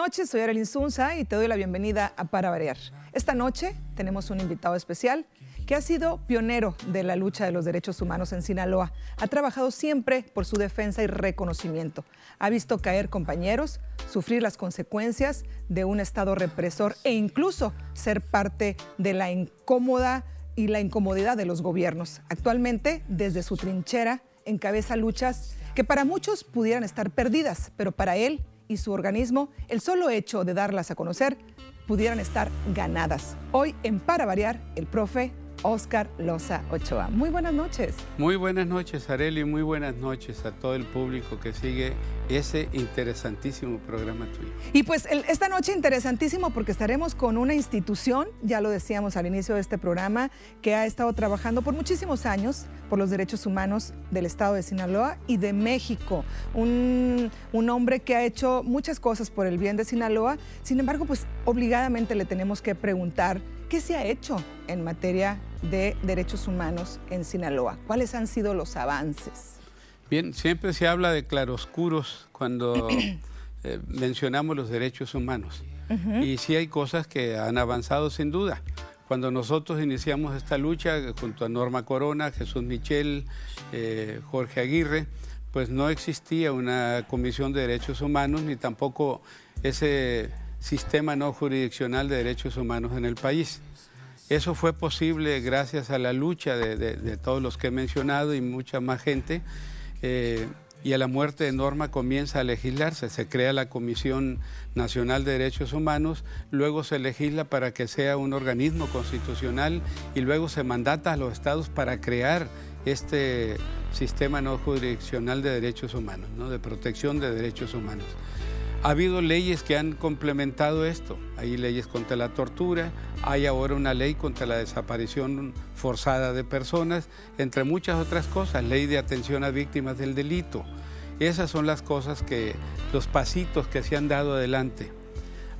noches, soy Arely Zunza y te doy la bienvenida a Para Variar. Esta noche tenemos un invitado especial que ha sido pionero de la lucha de los derechos humanos en Sinaloa. Ha trabajado siempre por su defensa y reconocimiento. Ha visto caer compañeros, sufrir las consecuencias de un Estado represor e incluso ser parte de la incómoda y la incomodidad de los gobiernos. Actualmente, desde su trinchera, encabeza luchas que para muchos pudieran estar perdidas, pero para él y su organismo, el solo hecho de darlas a conocer pudieran estar ganadas. Hoy en Para Variar, el profe Oscar Loza Ochoa. Muy buenas noches. Muy buenas noches, Areli. Muy buenas noches a todo el público que sigue ese interesantísimo programa tuyo. Y pues esta noche interesantísimo porque estaremos con una institución, ya lo decíamos al inicio de este programa, que ha estado trabajando por muchísimos años por los derechos humanos del estado de Sinaloa y de México. Un, un hombre que ha hecho muchas cosas por el bien de Sinaloa. Sin embargo, pues obligadamente le tenemos que preguntar qué se ha hecho en materia de derechos humanos en Sinaloa? ¿Cuáles han sido los avances? Bien, siempre se habla de claroscuros cuando eh, mencionamos los derechos humanos. Y sí hay cosas que han avanzado sin duda. Cuando nosotros iniciamos esta lucha junto a Norma Corona, Jesús Michel, eh, Jorge Aguirre, pues no existía una comisión de derechos humanos ni tampoco ese sistema no jurisdiccional de derechos humanos en el país. Eso fue posible gracias a la lucha de, todos los que he mencionado y mucha más gente. Eh, y a la muerte de Norma comienza a legislarse. Se crea la Comisión Nacional de Derechos Humanos, luego se legisla para que sea un organismo constitucional y luego se mandata a los estados para crear este sistema no jurisdiccional de derechos humanos, ¿no? de protección de derechos humanos. Ha habido leyes que han complementado esto. Hay leyes contra la tortura, hay ahora una ley contra la desaparición forzada de personas, entre muchas otras cosas, ley de atención a víctimas del delito. Esas son las cosas que, los pasitos que se han dado adelante.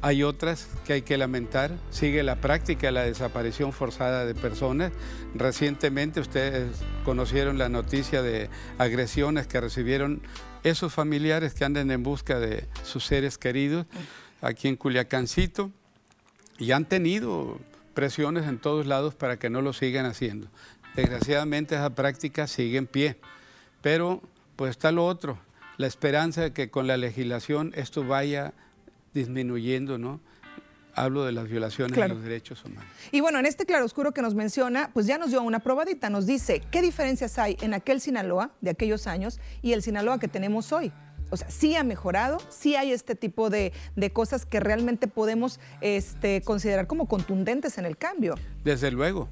Hay otras que hay que lamentar. Sigue la práctica de la desaparición forzada de personas. Recientemente ustedes conocieron la noticia de agresiones que recibieron esos familiares que andan en busca de sus seres queridos aquí en Culiacancito y han tenido presiones en todos lados para que no lo sigan haciendo. Desgraciadamente esa práctica sigue en pie, pero pues está lo otro, la esperanza de que con la legislación esto vaya disminuyendo, ¿no? Hablo de las violaciones de los derechos humanos. Y bueno, en este claroscuro que nos menciona, pues ya nos dio una probadita, nos dice qué diferencias hay en aquel Sinaloa de aquellos años y el Sinaloa que tenemos hoy. O sea, sí ha mejorado, sí hay este tipo de, cosas que realmente podemos este, considerar como contundentes en el cambio. Desde luego,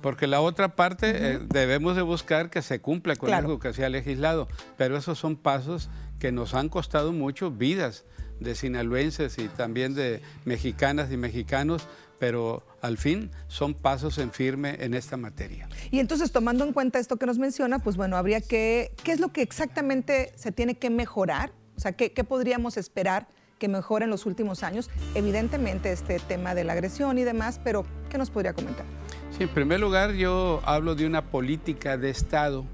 porque la otra parte eh, debemos de buscar que se cumpla con algo que se ha legislado, pero esos son pasos que nos han costado mucho vidas de sinaloenses y también de mexicanas y mexicanos, pero al fin son pasos en firme en esta materia. Y entonces, tomando en cuenta esto que nos menciona, pues bueno, habría que, ¿qué es lo que exactamente se tiene que mejorar? O sea, ¿qué, podríamos esperar que mejore en los últimos años? Evidentemente este tema de la agresión y demás, pero ¿qué nos podría comentar? Sí, en primer lugar yo hablo de una política de Estado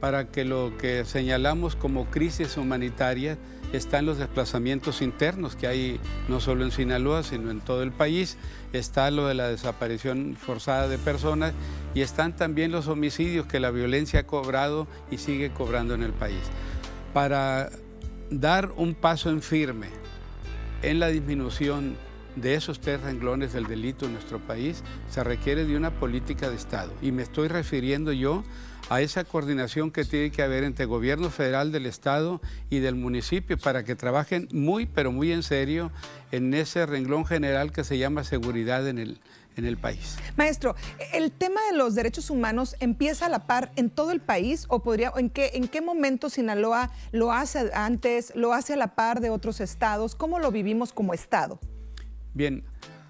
para que lo que señalamos como crisis humanitaria están los desplazamientos internos que hay no solo en Sinaloa, sino en todo el país, está lo de la desaparición forzada de personas y están también los homicidios que la violencia ha cobrado y sigue cobrando en el país. Para dar un paso en firme en la disminución de esos tres renglones del delito en nuestro país, se requiere de una política de Estado. Y me estoy refiriendo yo a esa coordinación que tiene que haber entre gobierno federal del estado y del municipio para que trabajen muy, pero muy en serio en ese renglón general que se llama seguridad en el, en el país. Maestro, ¿el tema de los derechos humanos empieza a la par en todo el país o podría, en qué, en qué momento Sinaloa lo hace antes, lo hace a la par de otros estados? ¿Cómo lo vivimos como estado? Bien,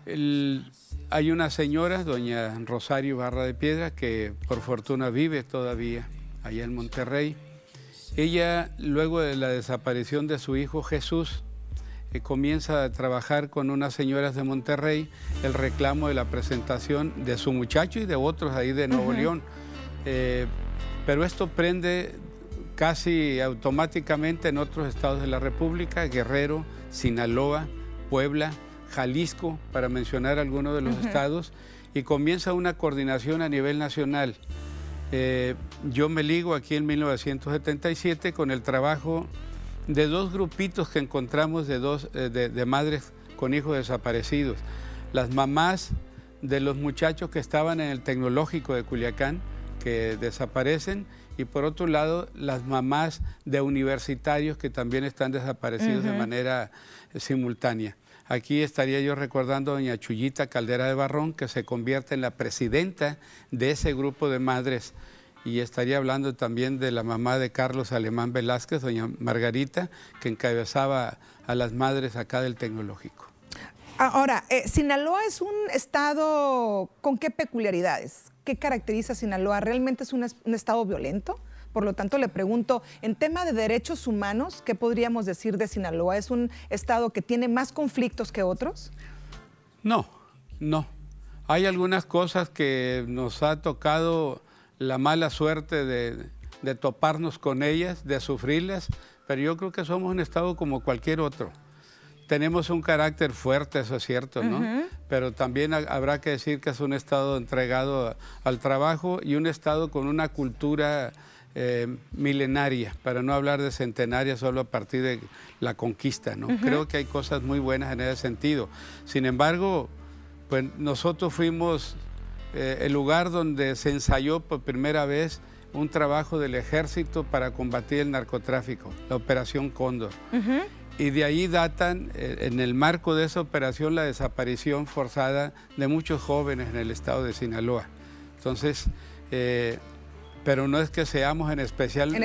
el, hay una señora, doña Rosario Barra de Piedra, que por fortuna vive todavía allá en Monterrey. Ella, luego de la desaparición de su hijo Jesús, eh, comienza a trabajar con unas señoras de Monterrey el reclamo de la presentación de su muchacho y de otros ahí de Nuevo León. Eh, pero esto prende casi automáticamente en otros estados de la República, Guerrero, Sinaloa, Puebla, Jalisco, para mencionar algunos de los estados, y comienza una coordinación a nivel nacional. Eh, yo me ligo aquí en 1977 con el trabajo de dos grupitos que encontramos de, dos, eh, de madres con hijos desaparecidos. Las mamás de los muchachos que estaban en el tecnológico de Culiacán, que desaparecen, y por otro lado las mamás de universitarios que también están desaparecidos de manera simultánea. Aquí estaría yo recordando a doña Chuyita Caldera de Barrón, que se convierte en la presidenta de ese grupo de madres. Y estaría hablando también de la mamá de Carlos Alemán Velázquez, doña Margarita, que encabezaba a las madres acá del tecnológico. Ahora, eh, Sinaloa es un estado con qué peculiaridades? ¿Qué caracteriza Sinaloa? ¿Realmente es un, estado violento? Por lo tanto, le pregunto, en tema de derechos humanos, ¿qué podríamos decir de Sinaloa? ¿Es un estado que tiene más conflictos que otros? No, no. Hay algunas cosas que nos ha tocado la mala suerte de, de toparnos con ellas, de sufrirlas, pero yo creo que somos un estado como cualquier otro tenemos un carácter fuerte, eso es cierto, ¿no? Pero también habrá que decir que es un Estado entregado al trabajo y un Estado con una cultura eh, milenaria, para no hablar de centenaria solo a partir de la conquista, ¿no? Creo que hay cosas muy buenas en ese sentido. Sin embargo, pues nosotros fuimos eh, el lugar donde se ensayó por primera vez un trabajo del ejército para combatir el narcotráfico, la Operación Cóndor y de ahí datan, eh, en el marco de esa operación, la desaparición forzada de muchos jóvenes en el estado de Sinaloa. Entonces, eh, pero no es que seamos en especial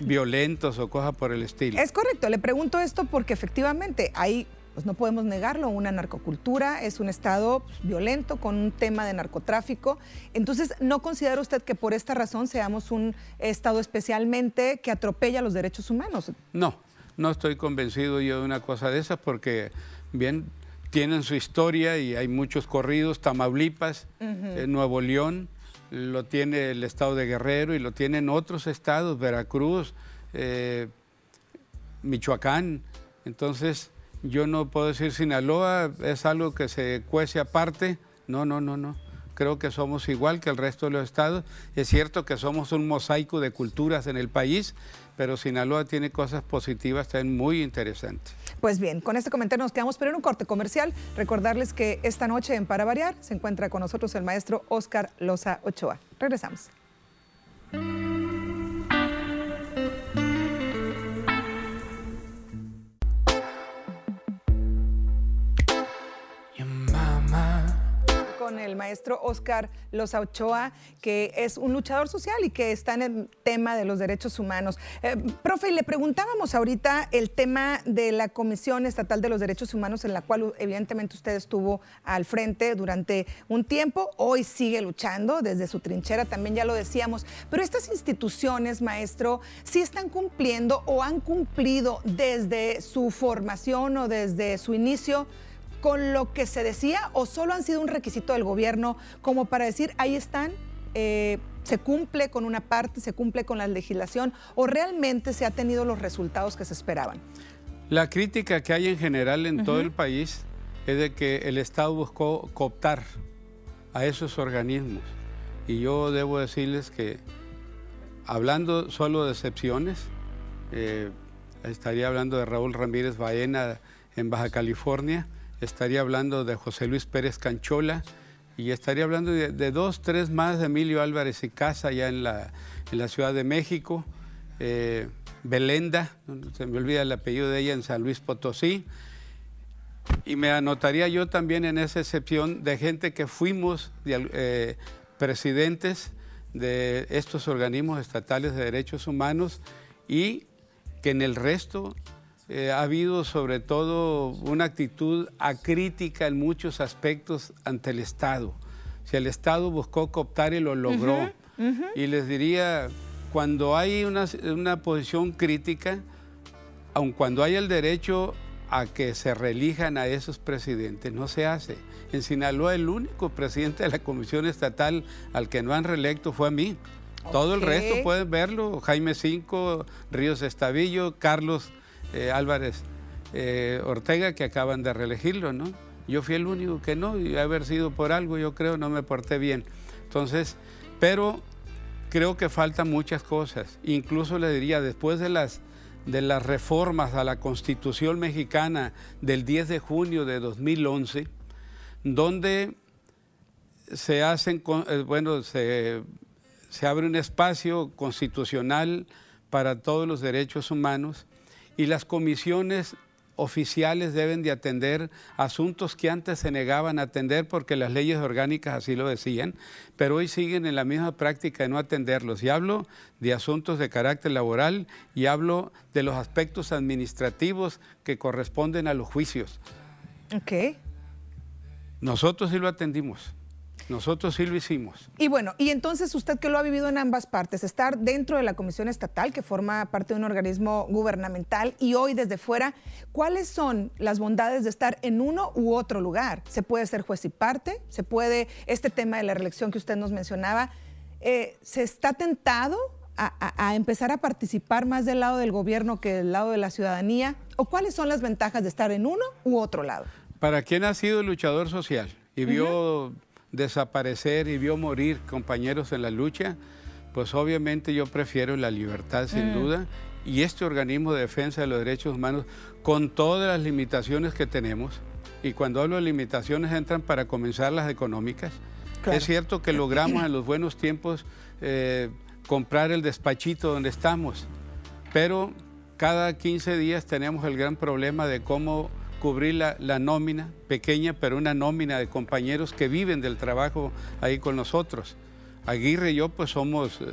violentos o cosas por el estilo. Es correcto, le pregunto esto porque efectivamente hay, pues no podemos negarlo, una narcocultura, es un estado pues, violento con un tema de narcotráfico. Entonces, ¿no considera usted que por esta razón seamos un estado especialmente que atropella los derechos humanos? No, no estoy convencido yo de una cosa de esas porque, bien, tienen su historia y hay muchos corridos, Tamaulipas, eh, Nuevo León, lo tiene el estado de Guerrero y lo tienen otros estados, Veracruz, eh, Michoacán. Entonces, yo no puedo decir Sinaloa es algo que se cuece aparte. No, no, no, no creo que somos igual que el resto de los estados. Es cierto que somos un mosaico de culturas en el país, pero Sinaloa tiene cosas positivas también muy interesantes. Pues bien, con este comentario nos quedamos, pero en un corte comercial. Recordarles que esta noche en Para Variar se encuentra con nosotros el maestro Oscar Loza Ochoa. Regresamos. El maestro Oscar Loza Ochoa, que es un luchador social y que está en el tema de los derechos humanos. Eh, profe, le preguntábamos ahorita el tema de la Comisión Estatal de los Derechos Humanos, en la cual evidentemente usted estuvo al frente durante un tiempo, hoy sigue luchando desde su trinchera, también ya lo decíamos, pero estas instituciones, maestro, sí están cumpliendo o han cumplido desde su formación o desde su inicio con lo que se decía o solo han sido un requisito del gobierno como para decir, ahí están, eh, se cumple con una parte, se cumple con la legislación o realmente se ha tenido los resultados que se esperaban? La crítica que hay en general en todo el país es de que el Estado buscó cooptar a esos organismos. Y yo debo decirles que, hablando solo de excepciones, eh, estaría hablando de Raúl Ramírez Baena en Baja California, estaría hablando de José Luis Pérez Canchola y estaría hablando de, dos, tres más de Emilio Álvarez y Casa ya en la, en la Ciudad de México, eh, Belenda, se me olvida el apellido de ella en San Luis Potosí, y me anotaría yo también en esa excepción de gente que fuimos eh, presidentes de estos organismos estatales de derechos humanos y que en el resto eh, ha habido sobre todo una actitud acrítica en muchos aspectos ante el Estado. Si el Estado buscó cooptar y lo logró. Y les diría, cuando hay una, una posición crítica, aun cuando hay el derecho a que se reelijan a esos presidentes, no se hace. En Sinaloa el único presidente de la Comisión Estatal al que no han reelecto fue a mí. Todo el resto pueden verlo, Jaime Cinco, Ríos Estavillo, Carlos eh, Álvarez eh, Ortega, que acaban de reelegirlo, ¿no? Yo fui el único que no, y haber sido por algo, yo creo, no me porté bien. Entonces, pero creo que faltan muchas cosas. Incluso le diría, después de las, de las reformas a la Constitución mexicana del 10 de junio de 2011, donde se hacen, eh, bueno, se, se abre un espacio constitucional para todos los derechos humanos y las comisiones oficiales deben de atender asuntos que antes se negaban a atender porque las leyes orgánicas así lo decían, pero hoy siguen en la misma práctica de no atenderlos. Y hablo de asuntos de carácter laboral y hablo de los aspectos administrativos que corresponden a los juicios. Ok. Nosotros sí lo atendimos. Nosotros sí lo hicimos. Y bueno, y entonces usted que lo ha vivido en ambas partes, estar dentro de la Comisión Estatal, que forma parte de un organismo gubernamental, y hoy desde fuera, ¿cuáles son las bondades de estar en uno u otro lugar? ¿Se puede ser juez y parte? ¿Se puede, este tema de la reelección que usted nos mencionaba, eh, ¿se está tentado a, empezar a participar más del lado del gobierno que del lado de la ciudadanía? ¿O cuáles son las ventajas de estar en uno u otro lado? Para quien ha sido luchador social y vio desaparecer y vio morir compañeros en la lucha, pues obviamente yo prefiero la libertad sin mm. duda. Y este organismo de defensa de los derechos humanos con todas las limitaciones que tenemos, y cuando hablo de limitaciones entran para comenzar las económicas, es cierto que logramos en los buenos tiempos eh, comprar el despachito donde estamos, pero cada 15 días tenemos el gran problema de cómo cubrir la, nómina, pequeña, pero una nómina de compañeros que viven del trabajo ahí con nosotros. Aguirre y yo pues somos eh,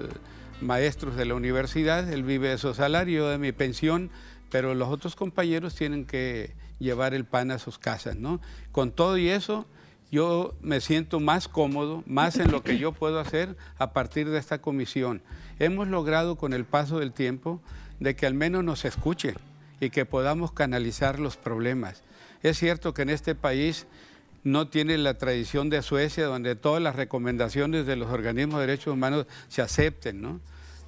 maestros de la universidad, él vive de su salario, de mi pensión, pero los otros compañeros tienen que llevar el pan a sus casas, ¿no? Con todo y eso, yo me siento más cómodo, más en lo que yo puedo hacer a partir de esta comisión. Hemos logrado con el paso del tiempo de que al menos nos escuchen y que podamos canalizar los problemas. Es cierto que en este país no tiene la tradición de Suecia, donde todas las recomendaciones de los organismos de derechos humanos se acepten, ¿no?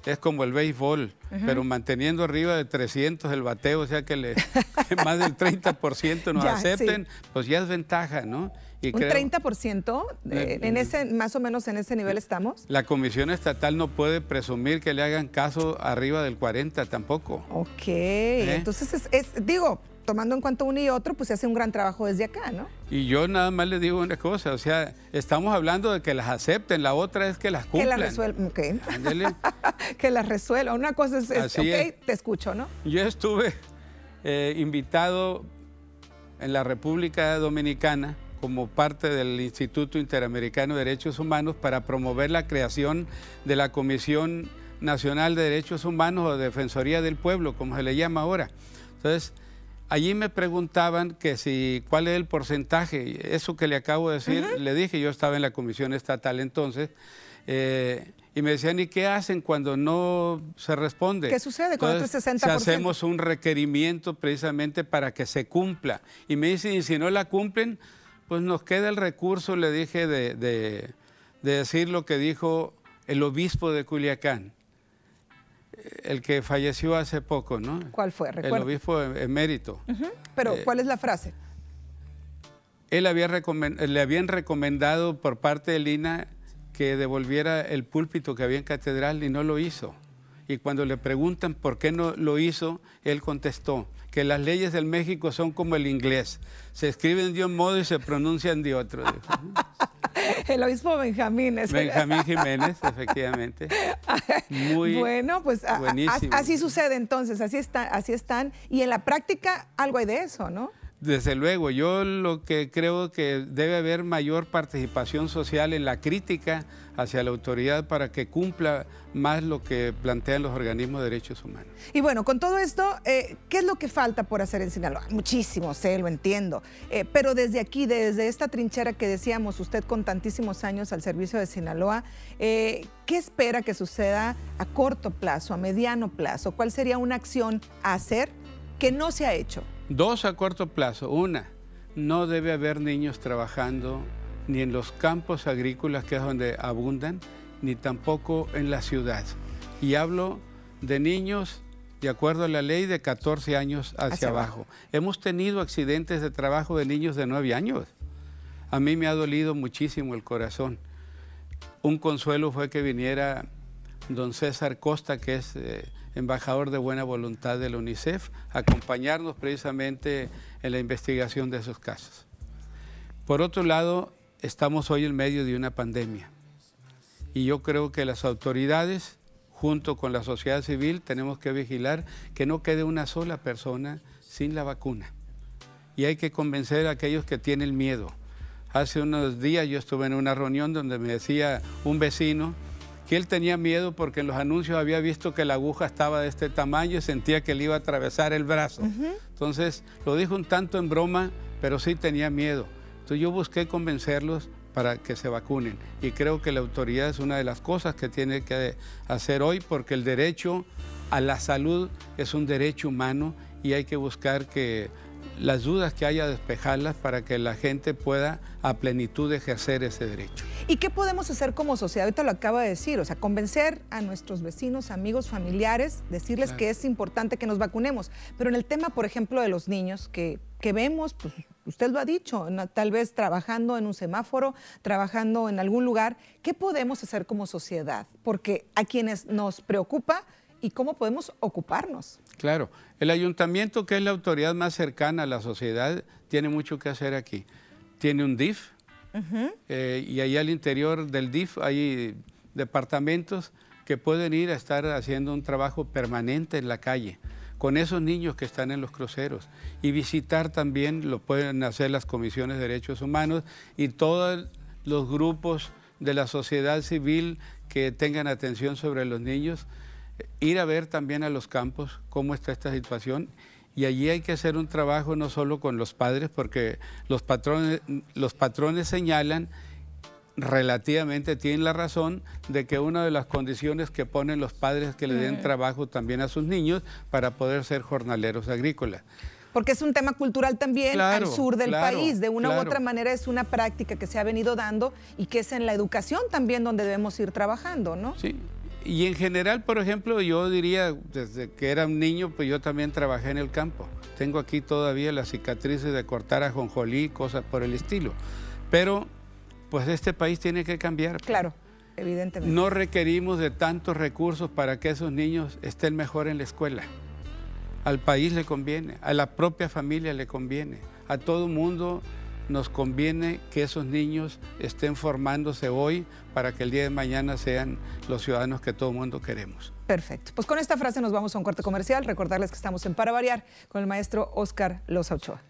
Es como el béisbol, pero manteniendo arriba de 300 el bateo, o sea que, le, más del 30% nos acepten, pues ya es ventaja, ¿no? Y ¿Un 30%? en ese, más o menos en ese nivel estamos. La Comisión Estatal no puede presumir que le hagan caso arriba del 40 tampoco. Ok, ¿Eh? entonces es, digo, tomando en cuenta uno y otro, pues se hace un gran trabajo desde acá, ¿no? Y yo nada más le digo una cosa, o sea, estamos hablando de que las acepten, la otra es que las cumplan. Que las resuelvan, ok. que las resuelvan. Una cosa es, ok, te escucho, ¿no? Yo estuve eh, invitado en la República Dominicana como parte del Instituto Interamericano de Derechos Humanos para promover la creación de la Comisión Nacional de Derechos Humanos o Defensoría del Pueblo, como se le llama ahora. Entonces, allí me preguntaban que si cuál es el porcentaje, eso que le acabo de decir, le dije, yo estaba en la comisión estatal entonces, eh, y me decían, ¿y qué hacen cuando no se responde? ¿Qué sucede con el 60%? Si hacemos un requerimiento precisamente para que se cumpla. Y me dicen, y si no la cumplen, pues nos queda el recurso, le dije, de, decir lo que dijo el obispo de Culiacán, el que falleció hace poco, ¿no? ¿Cuál fue? El obispo em, emérito. Pero, eh, ¿cuál es la frase? Él había le habían recomendado por parte de Lina que devolviera el púlpito que había en catedral y no lo hizo. Y cuando le preguntan por qué no lo hizo, él contestó, que las leyes del México son como el inglés. Se escriben de un modo y se pronuncian de otro. El obispo Benjamín. Benjamín Jiménez, efectivamente. Muy bueno, pues así sucede entonces, así, está, así están. Y en la práctica algo hay de eso, ¿no? Desde luego, yo lo que creo que debe haber mayor participación social en la crítica hacia la autoridad para que cumpla más lo que plantean los organismos de derechos humanos. Y bueno, con todo esto, eh, ¿qué es lo que falta por hacer en Sinaloa? Muchísimo, sé, lo entiendo. Eh, pero desde aquí, desde esta trinchera que decíamos, usted con tantísimos años al servicio de Sinaloa, eh, ¿qué espera que suceda a corto plazo, a mediano plazo? ¿Cuál sería una acción a hacer que no se ha hecho? Dos a corto plazo. Una, no debe haber niños trabajando ni en los campos agrícolas, que es donde abundan, ni tampoco en la ciudad. Y hablo de niños de acuerdo a la ley de 14 años hacia, abajo. Hemos tenido accidentes de trabajo de niños de 9 años. A mí me ha dolido muchísimo el corazón. Un consuelo fue que viniera don César Costa, que es eh, embajador de buena voluntad de la UNICEF, acompañarnos precisamente en la investigación de esos casos. Por otro lado, estamos hoy en medio de una pandemia y yo creo que las autoridades junto con la sociedad civil, tenemos que vigilar que no quede una sola persona sin la vacuna. Y hay que convencer a aquellos que tienen miedo. Hace unos días yo estuve en una reunión donde me decía un vecino que él tenía miedo porque en los anuncios había visto que la aguja estaba de este tamaño y sentía que le iba a atravesar el brazo. Entonces lo dijo un tanto en broma, pero sí tenía miedo. Entonces yo busqué convencerlos para que se vacunen. Y creo que la autoridad es una de las cosas que tiene que hacer hoy porque el derecho a la salud es un derecho humano y hay que buscar que las dudas que haya despejarlas para que la gente pueda a plenitud ejercer ese derecho. ¿Y qué podemos hacer como sociedad? Ahorita lo acaba de decir, o sea, convencer a nuestros vecinos, amigos, familiares, decirles que es importante que nos vacunemos. Pero en el tema, por ejemplo, de los niños, que, que vemos, pues usted lo ha dicho, tal vez trabajando en un semáforo, trabajando en algún lugar, ¿qué podemos hacer como sociedad? Porque a quienes nos preocupa y cómo podemos ocuparnos. Claro, el ayuntamiento, que es la autoridad más cercana a la sociedad, tiene mucho que hacer aquí. Tiene un DIF eh, y ahí al interior del DIF hay departamentos que pueden ir a estar haciendo un trabajo permanente en la calle con esos niños que están en los cruceros y visitar también, lo pueden hacer las comisiones de derechos humanos y todos los grupos de la sociedad civil que tengan atención sobre los niños, ir a ver también a los campos cómo está esta situación y allí hay que hacer un trabajo no solo con los padres, porque los patrones, los patrones señalan relativamente tienen la razón de que una de las condiciones que ponen los padres es que le den trabajo también a sus niños para poder ser jornaleros agrícolas. Porque es un tema cultural también al sur del país. De una u otra manera es una práctica que se ha venido dando y que es en la educación también donde debemos ir trabajando, ¿no? Sí. Y en general, por ejemplo, yo diría, desde que era un niño, pues yo también trabajé en el campo. Tengo aquí todavía las cicatrices de cortar a jonjolí, cosas por el estilo. Pero pues este país tiene que cambiar. Claro, evidentemente. No requerimos de tantos recursos para que esos niños estén mejor en la escuela. Al país le conviene, a la propia familia le conviene, a todo mundo nos conviene que esos niños estén formándose hoy para que el día de mañana sean los ciudadanos que todo mundo queremos. Perfecto. Pues con esta frase nos vamos a un corte comercial. Recordarles que estamos en Para Variar con el maestro Oscar Loza Ochoa.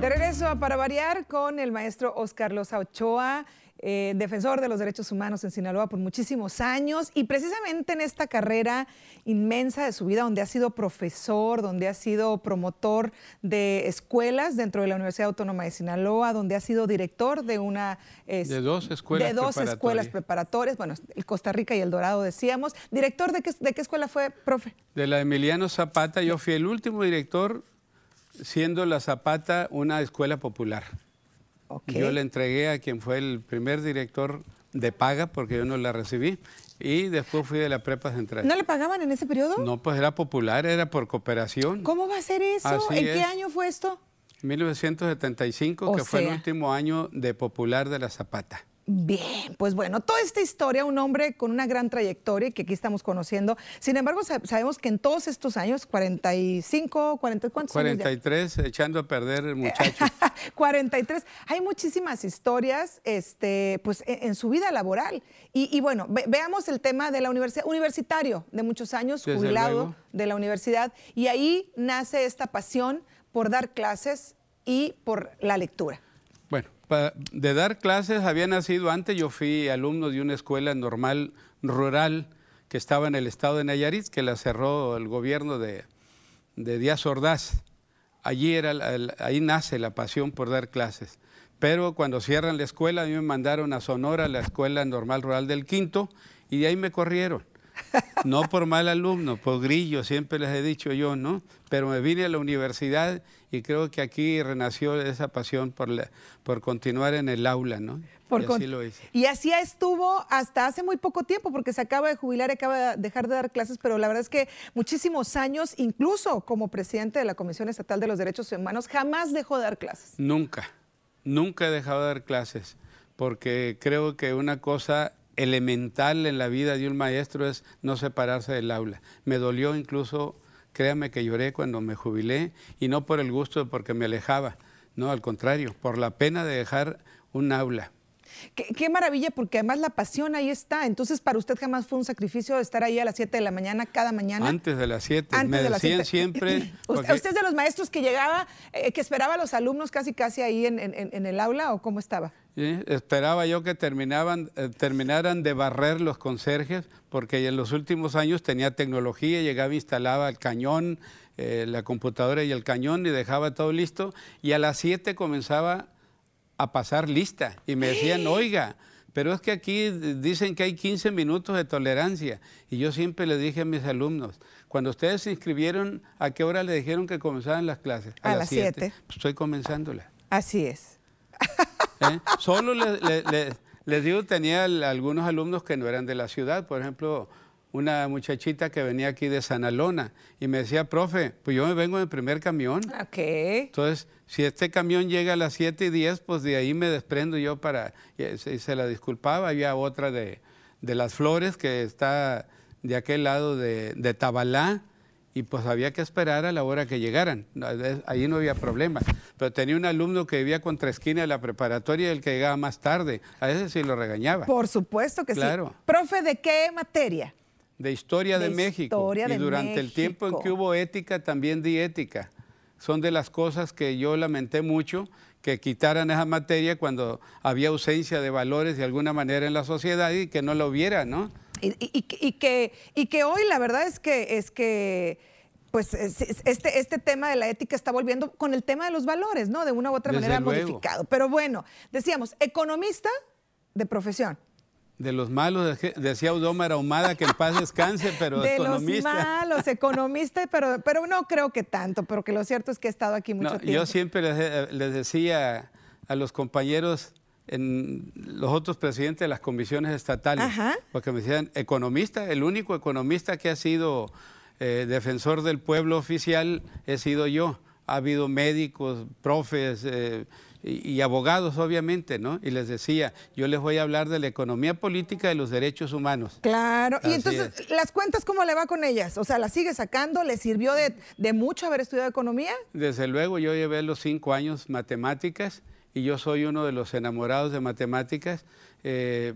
De regreso a Para Variar con el maestro Oscar Loza Ochoa, eh, defensor de los derechos humanos en Sinaloa por muchísimos años y precisamente en esta carrera inmensa de su vida, donde ha sido profesor, donde ha sido promotor de escuelas dentro de la Universidad Autónoma de Sinaloa, donde ha sido director de una... de dos escuelas De dos escuelas preparatorias, bueno, el Costa Rica y el Dorado decíamos. ¿Director de qué, de qué escuela fue, profe? De la Emiliano Zapata, yo fui el último director siendo la Zapata una escuela popular. Yo le entregué a quien fue el primer director de paga, porque yo no la recibí, y después fui de la prepa central. ¿No le pagaban en ese periodo? No, pues era popular, era por cooperación. ¿Cómo va a ser eso? ¿En qué año fue esto? 1975, que fue el último año de popular de la Zapata. Bien, pues bueno, toda esta historia, un hombre con una gran trayectoria que aquí estamos conociendo. Sin embargo, sabemos que en todos estos años, 45, 40, ¿cuántos 43, echando a perder el muchacho. 43. Hay muchísimas historias este, pues, e, en, su vida laboral. Y, bueno, veamos el tema de la universidad, universitario de muchos años, jubilado de la universidad. Y ahí nace esta pasión por dar clases y por la lectura. De dar clases había nacido antes, yo fui alumno de una escuela normal rural que estaba en el estado de Nayarit, que la cerró el gobierno de, Díaz Ordaz. Allí era, ahí nace la pasión por dar clases. Pero cuando cierran la escuela, a mí me mandaron a Sonora, la escuela normal rural del Quinto, y de ahí me corrieron. No por mal alumno, por grillo, siempre les he dicho yo, ¿no? Pero me vine a la universidad y creo que aquí renació esa pasión por, por continuar en el aula, ¿no? y así lo hice. Y así estuvo hasta hace muy poco tiempo, porque se acaba de jubilar y acaba de dejar de dar clases, pero la verdad es que muchísimos años, incluso como presidente de la Comisión Estatal de los Derechos Humanos, jamás dejó de dar clases. Nunca, nunca he dejado de dar clases, porque creo que una cosa elemental en la vida de un maestro es no separarse del aula. Me dolió incluso, créame que lloré cuando me jubilé y no por el gusto, porque me alejaba, no, al contrario, por la pena de dejar un aula. Qué, maravilla, porque además la pasión ahí está. Entonces, para usted jamás fue un sacrificio estar ahí a las 7 de la mañana, cada mañana. Antes de las 7. Me de decían siempre. ¿Usted, es de los maestros que llegaba, eh, que esperaba a los alumnos casi casi ahí en, el aula o cómo estaba? esperaba yo que terminaban, eh, terminaran de barrer los conserjes, porque en los últimos años tenía tecnología, llegaba, instalaba el cañón, eh, la computadora y el cañón y dejaba todo listo. Y a las 7 comenzaba a pasar lista y me decían, oiga, pero es que aquí dicen que hay 15 minutos de tolerancia. Y yo siempre le dije a mis alumnos, cuando ustedes se inscribieron, ¿a qué hora le dijeron que comenzaban las clases? A, las 7. Pues estoy comenzándola. Así es. ¿Eh? Solo les digo, tenía algunos alumnos que no eran de la ciudad, por ejemplo, una muchachita que venía aquí de Sanalona y me decía, profe, pues yo me vengo en el primer camión. Ok. Entonces, si este camión llega a las 7 y 10, pues de ahí me desprendo yo para... Y se, la disculpaba, había otra de, Las Flores que está de aquel lado de, de, Tabalá y pues había que esperar a la hora que llegaran. Ahí no había problema. Pero tenía un alumno que vivía contra esquina de la preparatoria y el que llegaba más tarde. A ese sí lo regañaba. Por supuesto que claro. sí. Profe, ¿de qué materia? De historia de, México. y durante el tiempo en que hubo ética, también di ética. Son de las cosas que yo lamenté mucho que quitaran esa materia cuando había ausencia de valores de alguna manera en la sociedad y que no lo hubiera, ¿no? Y, que, y que hoy la verdad es que, es que pues este, este tema de la ética está volviendo con el tema de los valores, ¿no? De una u otra manera modificado. Pero bueno, decíamos, economista de profesión de los malos, decía Udómar Ahumada que en paz descanse, pero de economista. De los malos, economista, pero, pero no creo que tanto, porque lo cierto es que he estado aquí mucho tiempo. Yo siempre les, decía a los compañeros, en los otros presidentes de las comisiones estatales, porque me decían, economista, el único economista que ha sido eh, defensor del pueblo oficial he sido yo. Ha habido médicos, profes, eh, y, abogados, obviamente, ¿no? Y les decía, yo les voy a hablar de la economía política de los derechos humanos. Claro, y entonces, ¿las cuentas cómo le va con ellas? O sea, ¿las sigue sacando? ¿Le sirvió de, de mucho haber estudiado economía? Desde luego, yo llevé los cinco años matemáticas y yo soy uno de los enamorados de matemáticas. Eh,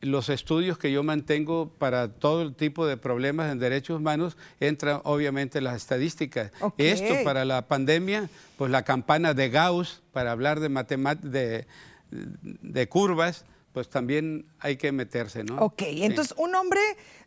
los estudios que yo mantengo para todo tipo de problemas en derechos humanos entran obviamente las estadísticas. Esto para la pandemia, pues la campana de Gauss para hablar de, de, de curvas, pues también hay que meterse, ¿no? Ok, entonces un hombre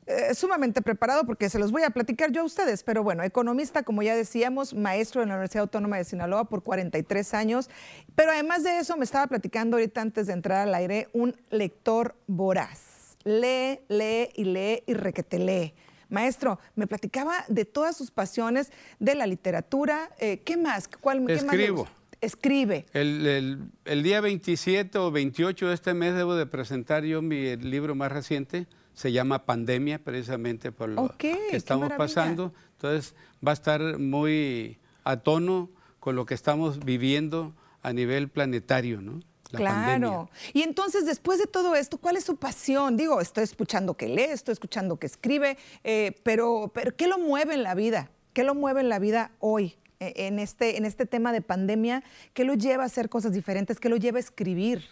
eh, sumamente preparado porque se los voy a platicar yo a ustedes, pero bueno, economista, como ya decíamos, maestro en la Universidad Autónoma de Sinaloa por 43 años, pero además de eso me estaba platicando ahorita antes de entrar al aire un lector voraz. Lee, lee y lee y requete lee. Maestro, me platicaba de todas sus pasiones, de la literatura. Eh, ¿Qué más? ¿Cuál, Escribo. Escribe. El, el, día 27 o 28 de este mes debo de presentar yo mi libro más reciente, se llama Pandemia, precisamente por lo que estamos pasando. Entonces va a estar muy a tono con lo que estamos viviendo a nivel planetario, ¿no? claro. Y entonces, después de todo esto, ¿cuál es su pasión? Digo, estoy escuchando que lee, estoy escuchando que escribe, eh, pero, pero ¿qué lo mueve en la vida? ¿Qué lo mueve en la vida hoy? Eh, en este, en este tema de pandemia, ¿qué lo lleva a hacer cosas diferentes? ¿Qué lo lleva a escribir?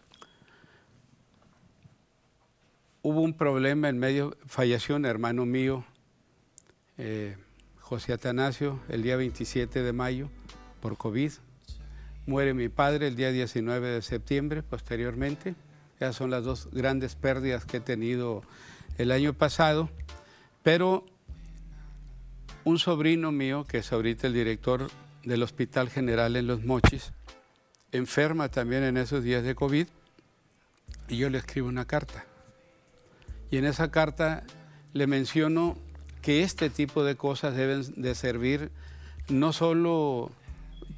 Hubo un problema en medio, falleció un hermano mío, eh, José Atanasio, el día 27 de mayo por COVID. Muere mi padre el día 19 de septiembre, posteriormente. Esas son las dos grandes pérdidas que he tenido el año pasado. Pero un sobrino mío, que es ahorita el director del Hospital General en Los Mochis, enferma también en esos días de COVID y yo le escribo una carta. Y en esa carta le menciono que este tipo de cosas deben de servir no solo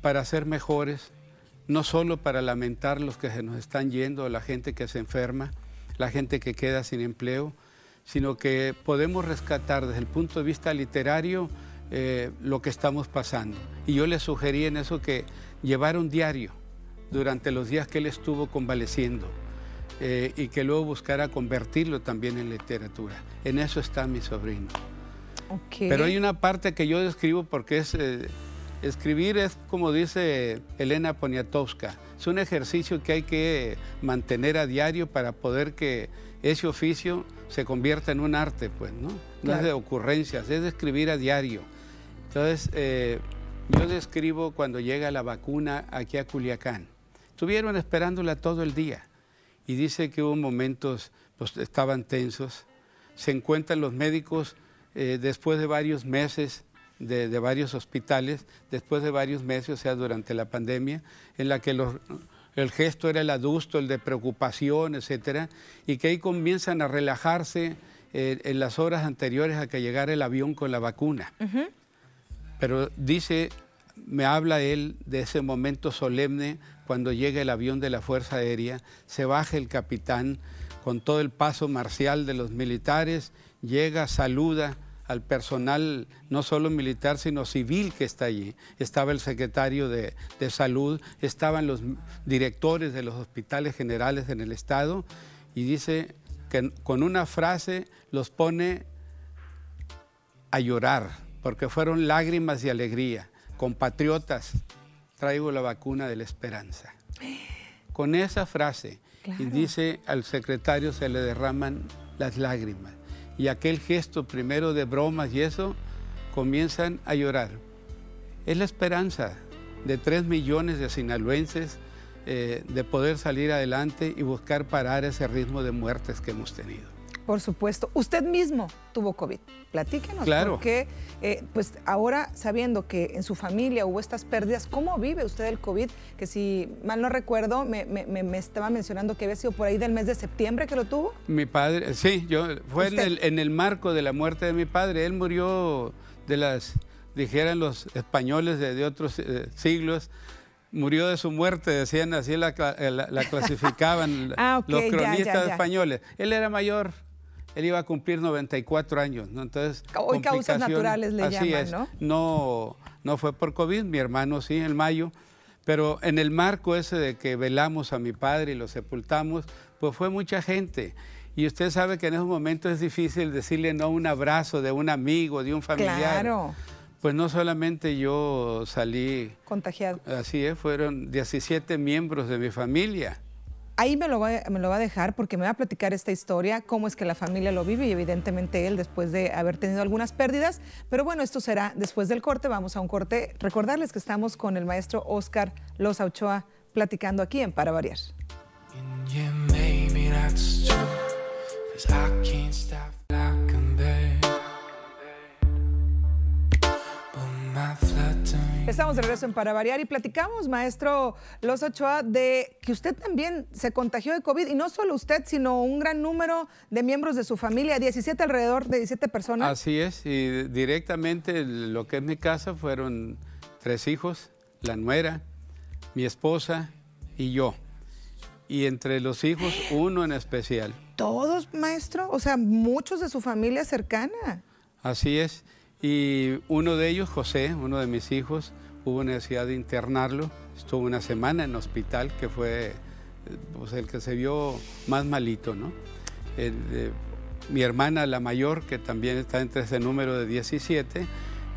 para ser mejores, no solo para lamentar los que se nos están yendo, la gente que se enferma, la gente que queda sin empleo, sino que podemos rescatar desde el punto de vista literario eh, lo que estamos pasando. Y yo le sugerí en eso que llevara un diario durante los días que él estuvo convaleciendo eh, y que luego buscara convertirlo también en literatura. En eso está mi sobrino. Pero hay una parte que yo describo porque es... Eh, escribir es como dice Elena Poniatowska, es un ejercicio que hay que mantener a diario para poder que ese oficio se convierta en un arte, pues, ¿no? No es de ocurrencias, es de escribir a diario. Entonces, eh, yo describo cuando llega la vacuna aquí a Culiacán. Estuvieron esperándola todo el día y dice que hubo momentos, pues estaban tensos. Se encuentran los médicos eh, después de varios meses de, varios hospitales, después de varios meses, o sea, durante la pandemia, en la que el gesto era el adusto, el de preocupación, etcétera, y que ahí comienzan a relajarse eh, en las horas anteriores a que llegara el avión con la vacuna. Pero dice, me habla él de ese momento solemne cuando llega el avión de la Fuerza Aérea, se baja el capitán con todo el paso marcial de los militares, llega, saluda al personal no solo militar, sino civil que está allí. Estaba el secretario de, salud, estaban los directores de los hospitales generales en el estado y dice que con una frase los pone a llorar, porque fueron lágrimas de alegría. Compatriotas, traigo la vacuna de la esperanza. Con esa frase, y dice al secretario se le derraman las lágrimas y aquel gesto primero de bromas y eso, comienzan a llorar. Es la esperanza de tres millones de sinaloenses eh, de poder salir adelante y buscar parar ese ritmo de muertes que hemos tenido. Por supuesto. Usted mismo tuvo COVID. Platíquenos. Claro. Porque, eh, pues ahora sabiendo que en su familia hubo estas pérdidas, ¿cómo vive usted el COVID? Que si mal no recuerdo, me, estaba mencionando que había sido por ahí del mes de septiembre que lo tuvo. Mi padre, sí, yo fue en el, marco de la muerte de mi padre. Él murió de las, dijeran los españoles de, otros eh, siglos, murió de su muerte, decían así la, clasificaban ah, los cronistas españoles. Él era mayor, él iba a cumplir 94 años, ¿no? Entonces, hoy causas naturales le así llaman, es. ¿no? No, fue por COVID, mi hermano sí, en mayo, pero en el marco ese de que velamos a mi padre y lo sepultamos, pues fue mucha gente. Y usted sabe que en esos momentos es difícil decirle no un abrazo de un amigo, de un familiar. Claro. Pues no solamente yo salí... Contagiado. Así es, fueron 17 miembros de mi familia ahí me lo, va, a dejar porque me va a platicar esta historia, cómo es que la familia lo vive y evidentemente él después de haber tenido algunas pérdidas. Pero bueno, esto será después del corte. Vamos a un corte. Recordarles que estamos con el maestro Oscar Loza Ochoa platicando aquí en Para Variar. Estamos de regreso en Para Variar y platicamos, maestro Los Ochoa, de que usted también se contagió de COVID y no solo usted, sino un gran número de miembros de su familia, 17 alrededor de 17 personas. Así es, y directamente lo que es mi casa fueron tres hijos, la nuera, mi esposa y yo. Y entre los hijos, uno en especial. ¿Todos, maestro? O sea, muchos de su familia cercana. Así es. Y uno de ellos, José, uno de mis hijos, hubo necesidad de internarlo. Estuvo una semana en hospital, que fue pues, el que se vio más malito, ¿no? mi hermana, la mayor, que también está entre ese número de 17,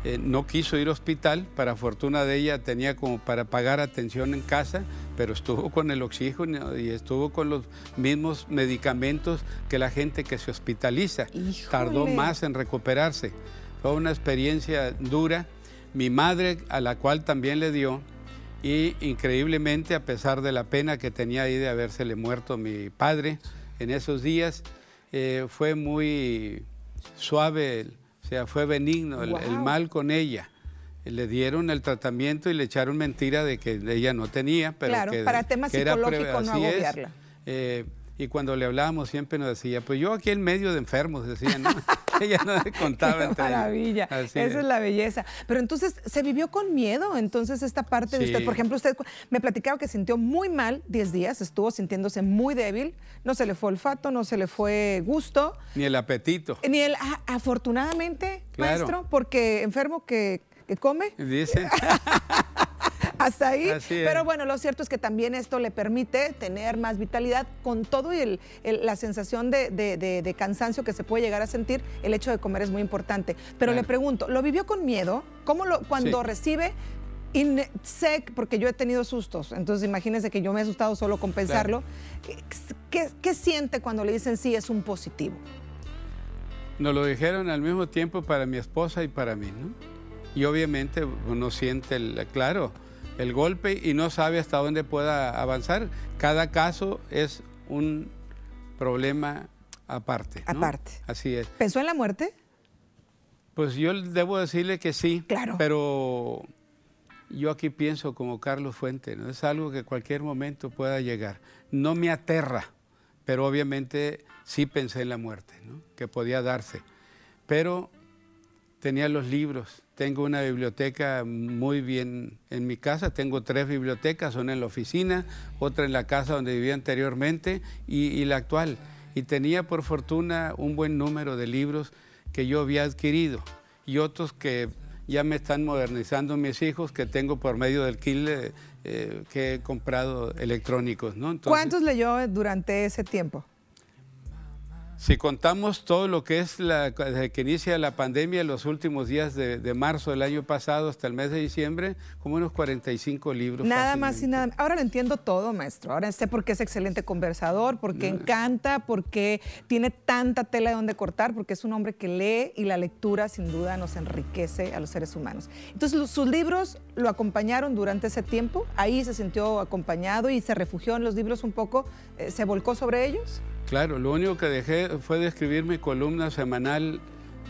eh, no quiso ir al hospital. Para fortuna de ella, tenía como para pagar atención en casa, pero estuvo con el oxígeno y estuvo con los mismos medicamentos que la gente que se hospitaliza. Tardó más en recuperarse. Fue una experiencia dura. Mi madre, a la cual también le dio, y increíblemente, a pesar de la pena que tenía ahí de habérsele muerto mi padre en esos días, eh, fue muy suave, o sea, fue benigno el, mal con ella. Le dieron el tratamiento y le echaron mentira de que ella no tenía, pero claro, que, para temas psicológicos no agobiarla. Eh, y cuando le hablábamos siempre nos decía, pues yo aquí en medio de enfermos, decía, ¿no? ella no contaba. Maravilla, esa es. la belleza. Pero entonces, ¿se vivió con miedo? Entonces, esta parte de usted, por ejemplo, usted me platicaba que sintió muy mal 10 días, estuvo sintiéndose muy débil, no se le fue olfato, no se le fue gusto, Ni el apetito. ni el, ah, afortunadamente, Claro. maestro, porque enfermo que, que come, Dice. hasta ahí. Pero bueno, lo cierto es que también esto le permite tener más vitalidad con todo y el- el- la sensación de, de- de- de cansancio que se puede llegar a sentir. El hecho de comer es muy importante. Pero le pregunto, ¿lo vivió con miedo? ¿Cómo lo, cuando Sí. recibe? Sé, porque yo he tenido sustos, entonces imagínense que yo me he asustado solo con pensarlo. ¿Qué, qué siente cuando le dicen sí es un positivo? Nos lo dijeron al mismo tiempo para mi esposa y para mí, ¿no? Y obviamente uno siente, el, claro, el golpe y no sabe hasta dónde pueda avanzar. Cada caso es un problema aparte. ¿no? Aparte. Así es. ¿Pensó en la muerte? Pues yo debo decirle que sí. Claro. Pero yo aquí pienso como Carlos Fuente, ¿no? Es algo que cualquier momento pueda llegar. No me aterra, pero obviamente sí pensé en la muerte, ¿no? Que podía darse. Pero tenía los libros. Tengo una biblioteca muy bien en mi casa. Tengo tres bibliotecas, una en la oficina, otra en la casa donde vivía anteriormente y, y la actual. Y tenía por fortuna un buen número de libros que yo había adquirido y otros que ya me están modernizando mis hijos, que tengo por medio del Kindle eh, que he comprado electrónicos. ¿no? Entonces, ¿Cuántos leyó durante ese tiempo? Si contamos todo lo que es la, desde que inicia la pandemia, los últimos días de, de marzo del año pasado hasta el mes de diciembre, como unos 45 libros. Nada más y nada. Ahora lo entiendo todo, maestro. Ahora sé por qué es excelente conversador, porque encanta, porque tiene tanta tela de donde cortar, porque es un hombre que lee y la lectura sin duda nos enriquece a los seres humanos. Entonces, los- sus libros lo acompañaron durante ese tiempo. Ahí se sintió acompañado y se refugió en los libros un poco. eh, ¿Se volcó sobre ellos? Claro, lo único que dejé fue de escribir mi columna semanal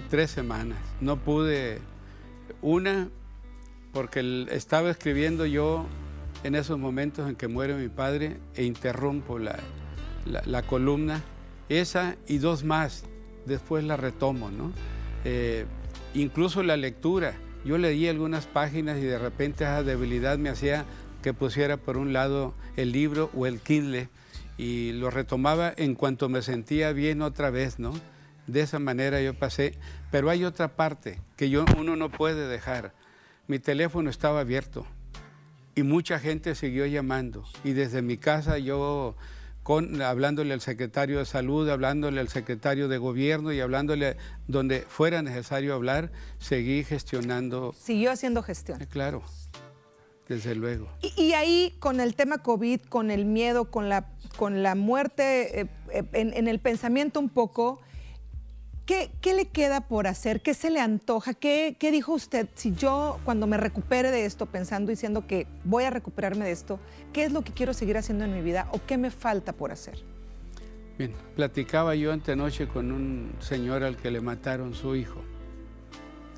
tres semanas. No pude, una, porque estaba escribiendo yo en esos momentos en que muere mi padre e interrumpo la, la- la columna, esa y dos más, después la retomo, ¿no? Eh, incluso la lectura, yo leí algunas páginas y de repente esa debilidad me hacía que pusiera por un lado el libro o el Kindle y lo retomaba en cuanto me sentía bien otra vez, ¿no? De esa manera yo pasé, pero hay otra parte que yo, uno no puede dejar. Mi teléfono estaba abierto y mucha gente siguió llamando y desde mi casa yo con, hablándole al secretario de salud, hablándole al secretario de gobierno y hablándole donde fuera necesario hablar, seguí gestionando, Siguió haciendo gestión. eh, claro, desde luego. Y, y ahí con el tema COVID, con el miedo, con la, con la muerte, eh, eh, en, en el pensamiento un poco, ¿qué, qué le queda por hacer? ¿Qué se le antoja? ¿Qué, ¿Qué dijo usted? Si yo cuando me recupere de esto, pensando, diciendo que voy a recuperarme de esto, ¿qué es lo que quiero seguir haciendo en mi vida o qué me falta por hacer? Bien, platicaba yo antenoche con un señor al que le mataron su hijo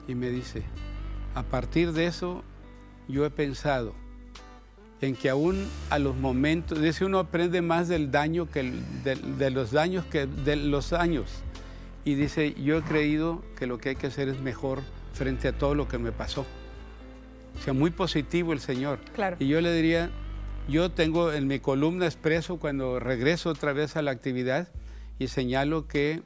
y me dice, a partir de eso yo he pensado en que aún a los momentos, dice uno aprende más del daño que el- de, de los daños que de los años. Y dice, yo he creído que lo que hay que hacer es mejor frente a todo lo que me pasó. O sea, muy positivo el Señor. Claro. Y yo le diría, yo tengo en mi columna expreso cuando regreso otra vez a la actividad y señalo que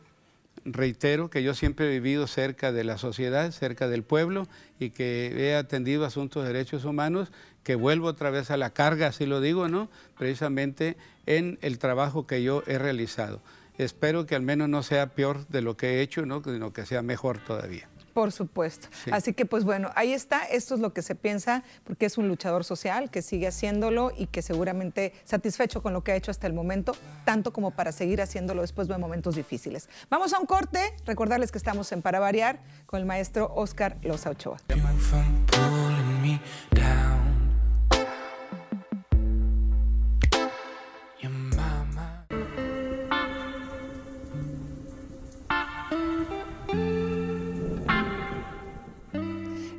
reitero que yo siempre he vivido cerca de la sociedad, cerca del pueblo y que he atendido asuntos de derechos humanos, que vuelvo otra vez a la carga, así lo digo, ¿no? Precisamente en el trabajo que yo he realizado. Espero que al menos no sea peor de lo que he hecho, ¿no? Sino que sea mejor todavía. Por supuesto. Sí. Así que pues bueno, ahí está, esto es lo que se piensa, porque es un luchador social que sigue haciéndolo y que seguramente satisfecho con lo que ha hecho hasta el momento, tanto como para seguir haciéndolo después de momentos difíciles. Vamos a un corte, recordarles que estamos en Para Variar con el maestro Oscar Loza Ochoa.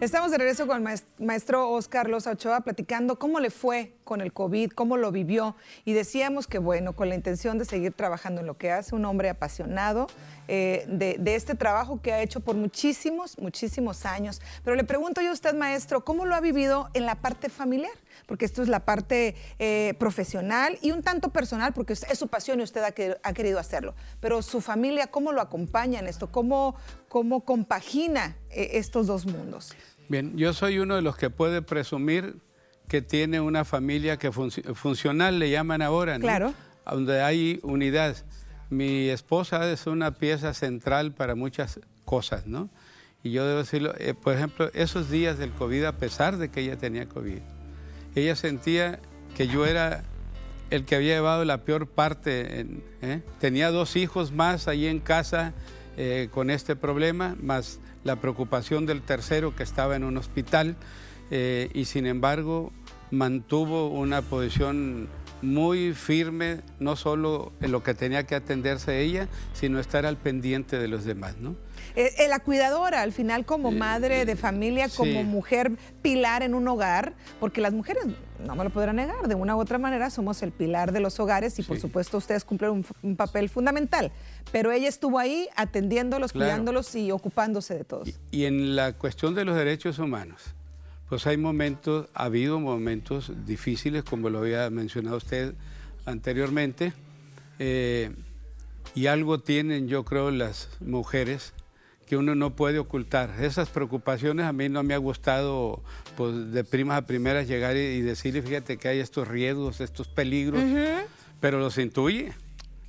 Estamos de regreso con el maest- maestro Oscar Los Ochoa platicando cómo le fue con el COVID, cómo lo vivió. Y decíamos que, bueno, con la intención de seguir trabajando en lo que hace, un hombre apasionado eh, de, este trabajo que ha hecho por muchísimos, muchísimos años. Pero le pregunto yo a usted, maestro, ¿cómo lo ha vivido en la parte familiar? Porque esto es la parte eh, profesional y un tanto personal, porque es su pasión y usted ha, que- ha querido hacerlo. Pero su familia, ¿cómo lo acompaña en esto? ¿Cómo, cómo compagina eh, estos dos mundos? Bien, yo soy uno de los que puede presumir que tiene una familia que func- funcional le llaman ahora, ¿no? Claro. Donde hay unidad. Mi esposa es una pieza central para muchas cosas, ¿no? Y yo debo decirlo, eh, por ejemplo, esos días del COVID, a pesar de que ella tenía COVID, ella sentía que yo era el que había llevado la peor parte. en- ¿eh? Tenía dos hijos más ahí en casa eh, con este problema, más la preocupación del tercero que estaba en un hospital eh, y sin embargo mantuvo una posición muy firme, no solo en lo que tenía que atenderse ella, sino estar al pendiente de los demás, ¿no? Eh, eh, la cuidadora, al final, como madre de familia, sí. como mujer pilar en un hogar, porque las mujeres, no me lo podrán negar, de una u otra manera somos el pilar de los hogares y por Sí. supuesto ustedes cumplen un, un papel fundamental. Pero ella estuvo ahí atendiéndolos, Claro. cuidándolos y ocupándose de todos. Y, y en la cuestión de los derechos humanos, pues hay momentos, ha habido momentos difíciles, como lo había mencionado usted anteriormente, eh, y algo tienen, yo creo, las mujeres que uno no puede ocultar. Esas preocupaciones a mí no me ha gustado pues, de primas a primeras llegar y, y decirle, fíjate que hay estos riesgos, estos peligros, pero los intuye.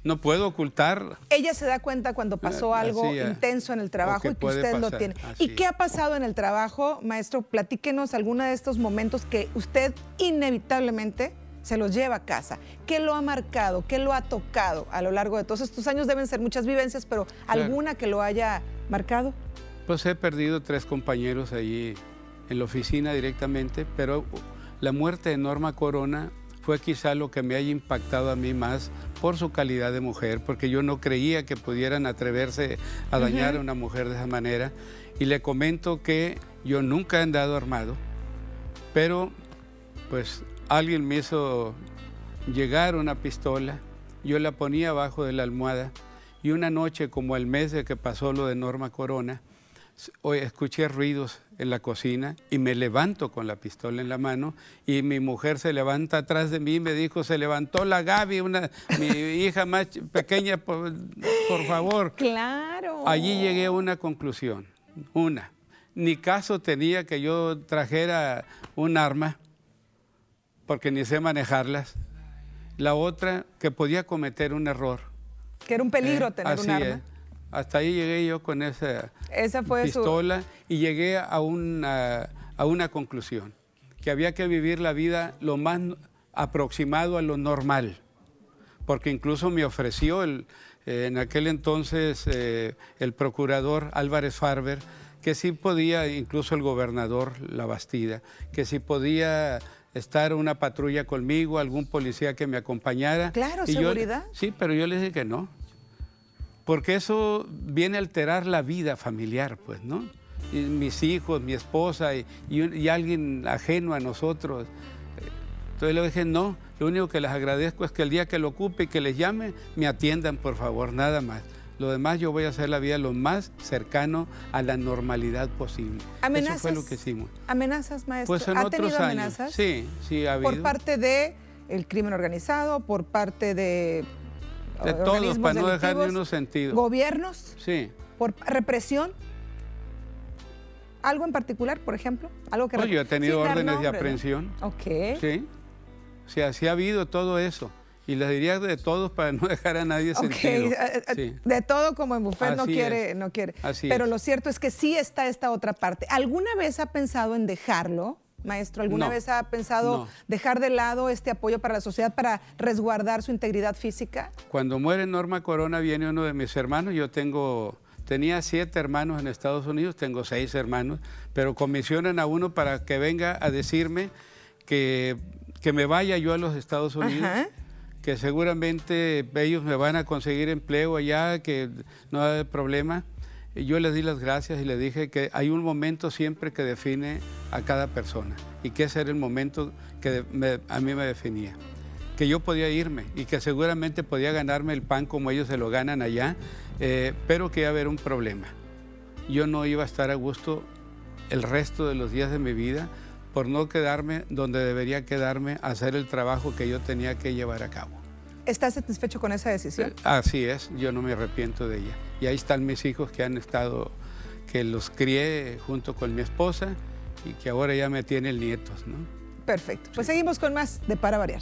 No puedo ocultar Ella se da cuenta cuando pasó Ah, algo así, ah, intenso en el trabajo y que usted lo tiene. así ¿Y qué ha pasado en el trabajo, maestro? Platíquenos alguna de estos momentos que usted inevitablemente se los lleva a casa. ¿Qué lo ha marcado? ¿Qué lo ha tocado a lo largo de todos estos años? Deben ser muchas vivencias, pero ¿alguna que lo haya marcado? Pues he perdido tres compañeros allí en la oficina directamente, pero la muerte de Norma Corona fue quizá lo que me haya impactado a mí más por su calidad de mujer, porque yo no creía que pudieran atreverse a dañar a una mujer de esa manera. Y le comento que yo nunca he andado armado, pero pues alguien me hizo llegar una pistola, yo la ponía abajo de la almohada y una noche como el mes de que pasó lo de Norma Corona, escuché ruidos en la cocina y me levanto con la pistola en la mano y mi mujer se levanta atrás de mí y me dijo, se levantó la Gaby, una, mi hija más pequeña, por, por favor. Claro. Allí llegué a una conclusión, una. Ni caso tenía que yo trajera un arma, porque ni sé manejarlas. La otra, que podía cometer un error. Que era un peligro ¿eh? tener un arma. es. Hasta ahí llegué yo con esa Esa fue su... pistola y llegué a una, a una conclusión, que había que vivir la vida lo más aproximado a lo normal, porque incluso me ofreció el, eh, en aquel entonces eh, el procurador Álvarez Farber, que sí podía, incluso el gobernador La Bastida, que sí podía estar una patrulla conmigo, algún policía que me acompañara. Claro, Y yo- seguridad. sí, pero yo le dije que no, porque eso viene a alterar la vida familiar, pues, ¿no? Y mis hijos, mi esposa y, y un- y alguien ajeno a nosotros. Entonces le dije, no, lo único que les agradezco es que el día que lo ocupe y que les llame, me atiendan, por favor, nada más. Lo demás yo voy a hacer la vida lo más cercano a la normalidad posible. ¿Amenazas? Eso fue lo que hicimos. ¿Amenazas, maestro? Pues en ¿Ha otros tenido años. amenazas? Sí, sí ha habido. Por parte de el crimen organizado, por parte de de todos, para no dejar ni uno sentido. gobiernos, Sí. por represión. ¿Algo en particular, por ejemplo? ¿Algo que No, yo he tenido órdenes de nombres, ¿no? aprehensión. Ok. Sí. O sea, sí ha habido todo eso. Y les diría de todos para no dejar a nadie sentido. eh, eh, Sí. de todo como en buffet no quiere, es. no quiere. Así Pero es. lo cierto es que sí está esta otra parte. ¿Alguna vez ha pensado en dejarlo, maestro? ¿Alguna No. vez ha pensado No. dejar de lado este apoyo para la sociedad para resguardar su integridad física? Cuando muere Norma Corona viene uno de mis hermanos. Yo tengo, tenía siete hermanos en Estados Unidos, tengo seis hermanos, pero comisionan a uno para que venga a decirme que, que me vaya yo a los Estados Unidos. Ajá. que seguramente ellos me van a conseguir empleo allá, que no hay problema. Yo le di las gracias y le dije que hay un momento siempre que define a cada persona y que ese era el momento que me- a mí me definía. Que yo podía irme y que seguramente podía ganarme el pan como ellos se lo ganan allá, eh, pero que iba a haber un problema. Yo no iba a estar a gusto el resto de los días de mi vida por no quedarme donde debería quedarme a hacer el trabajo que yo tenía que llevar a cabo. ¿Estás satisfecho con esa decisión? Eh, Así es, yo no me arrepiento de ella. Y ahí están mis hijos que han estado, que los crié junto con mi esposa y que ahora ya me tienen nietos, ¿no? Perfecto. Pues seguimos con más de Para Variar.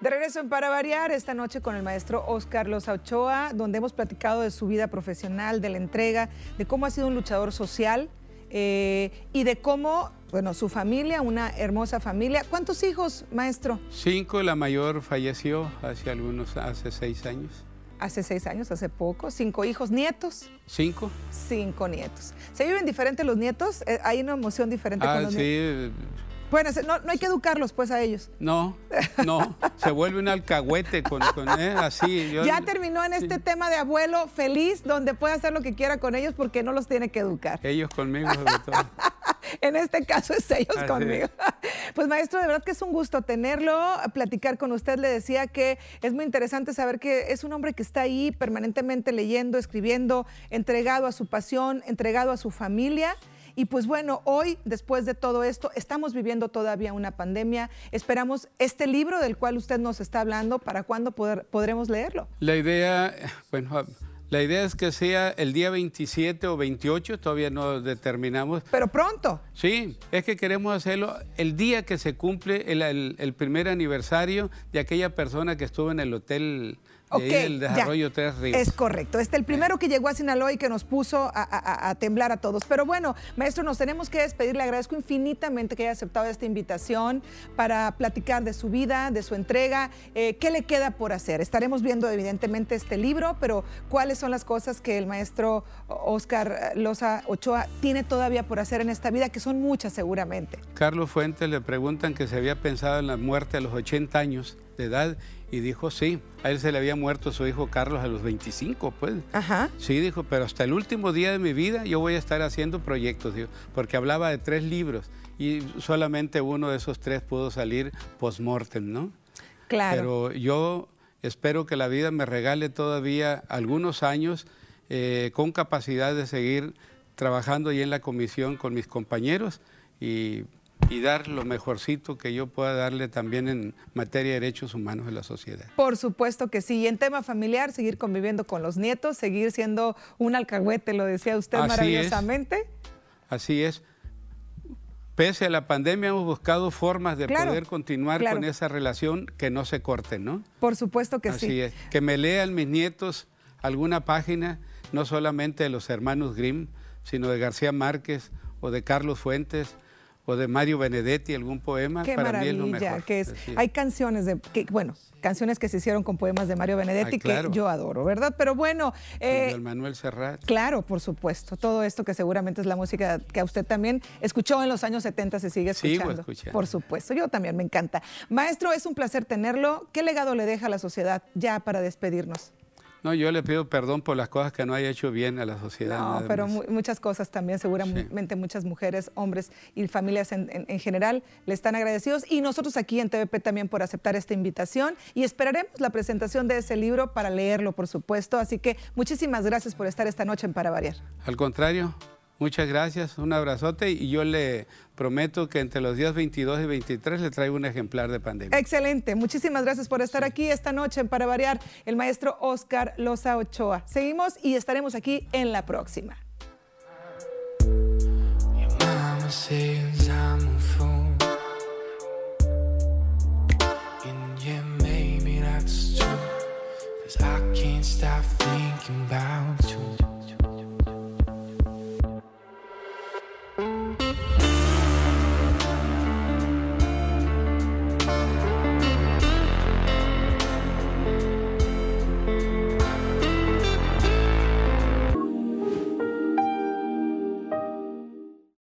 De regreso en Para Variar, esta noche con el maestro Oscar Loza Ochoa, donde hemos platicado de su vida profesional, de la entrega, de cómo ha sido un luchador social eh, y de cómo, bueno, su familia, una hermosa familia. ¿Cuántos hijos, maestro? Cinco, la mayor falleció hace algunos, hace seis años. Hace seis años, hace poco. Cinco hijos, nietos. ¿Cinco? Cinco nietos. ¿Se viven diferentes los nietos? Eh, ¿Hay una emoción diferente con Ah, los sí. nietos? Bueno, no, no hay que educarlos pues a ellos. No, no, se vuelve un alcahuete con, con eh, así. yo- ya terminó en este tema de abuelo feliz, donde puede hacer lo que quiera con ellos porque no los tiene que educar. Ellos conmigo sobre todo. En este caso es ellos Así conmigo. Pues maestro, de verdad que es un gusto tenerlo, platicar con usted. Le decía que es muy interesante saber que es un hombre que está ahí permanentemente leyendo, escribiendo, entregado a su pasión, entregado a su familia. Y pues bueno, hoy, después de todo esto, estamos viviendo todavía una pandemia. Esperamos este libro del cual usted nos está hablando, ¿para cuándo poder- podremos leerlo? La idea, bueno, la idea es que sea el día 27 o 28, todavía no determinamos. Pero pronto. Sí, es que queremos hacerlo el día que se cumple el, el- el primer aniversario de aquella persona que estuvo en el hotel ya. desarrollo Ríos. Es correcto. Este el primero que llegó a Sinaloa y que nos puso a, a- a temblar a todos. Pero bueno, maestro, nos tenemos que despedir. Le agradezco infinitamente que haya aceptado esta invitación para platicar de su vida, de su entrega. Eh, ¿Qué le queda por hacer? Estaremos viendo evidentemente este libro, pero ¿cuáles son las cosas que el maestro Oscar Loza Ochoa tiene todavía por hacer en esta vida? Que son muchas seguramente. Carlos Fuentes le preguntan que se había pensado en la muerte a los 80 años de edad y dijo sí, a él se le había muerto su hijo Carlos a los 25, pues. Ajá. Sí, dijo, pero hasta el último día de mi vida yo voy a estar haciendo proyectos, dijo, porque hablaba de tres libros y solamente uno de esos tres pudo salir post-mortem, ¿no? Claro. Pero yo espero que la vida me regale todavía algunos años eh, con capacidad de seguir trabajando ahí en la comisión con mis compañeros y, y dar lo mejorcito que yo pueda darle también en materia de derechos humanos en la sociedad. Por supuesto que sí. Y en tema familiar, seguir conviviendo con los nietos, seguir siendo un alcahuete, lo decía usted Así es. maravillosamente. Así es. Pese a la pandemia hemos buscado formas de Claro, poder continuar claro. con esa relación que no se corte, ¿no? Por supuesto que Así sí. es. Que me lean mis nietos alguna página, no solamente de los hermanos Grimm, sino de García Márquez o de Carlos Fuentes o de Mario Benedetti, algún poema. Qué para mí es lo maravilla, mejor. que es. Hay canciones de, que, bueno, canciones que se hicieron con poemas de Mario Benedetti claro. que yo adoro, ¿verdad? Pero bueno, eh, Con Manuel Serrat. claro, por supuesto, todo esto que seguramente es la música que a usted también escuchó en los años 70 se sigue Sigo escuchando. escuchando. Por supuesto, yo también me encanta. Maestro, es un placer tenerlo. ¿Qué legado le deja a la sociedad ya para despedirnos? No, yo le pido perdón por las cosas que no haya hecho bien a la sociedad. No, pero mu- muchas cosas también, seguramente muchas mujeres, hombres y familias en, en- en general le están agradecidos. Y nosotros aquí en TVP también por aceptar esta invitación y esperaremos la presentación de ese libro para leerlo, por supuesto. Así que muchísimas gracias por estar esta noche en Para Variar. Al contrario, Muchas gracias, un abrazote y yo le prometo que entre los días 22 y 23 le traigo un ejemplar de pandemia. Excelente, muchísimas gracias por estar aquí esta noche para variar el maestro Oscar Loza Ochoa. Seguimos y estaremos aquí en la próxima.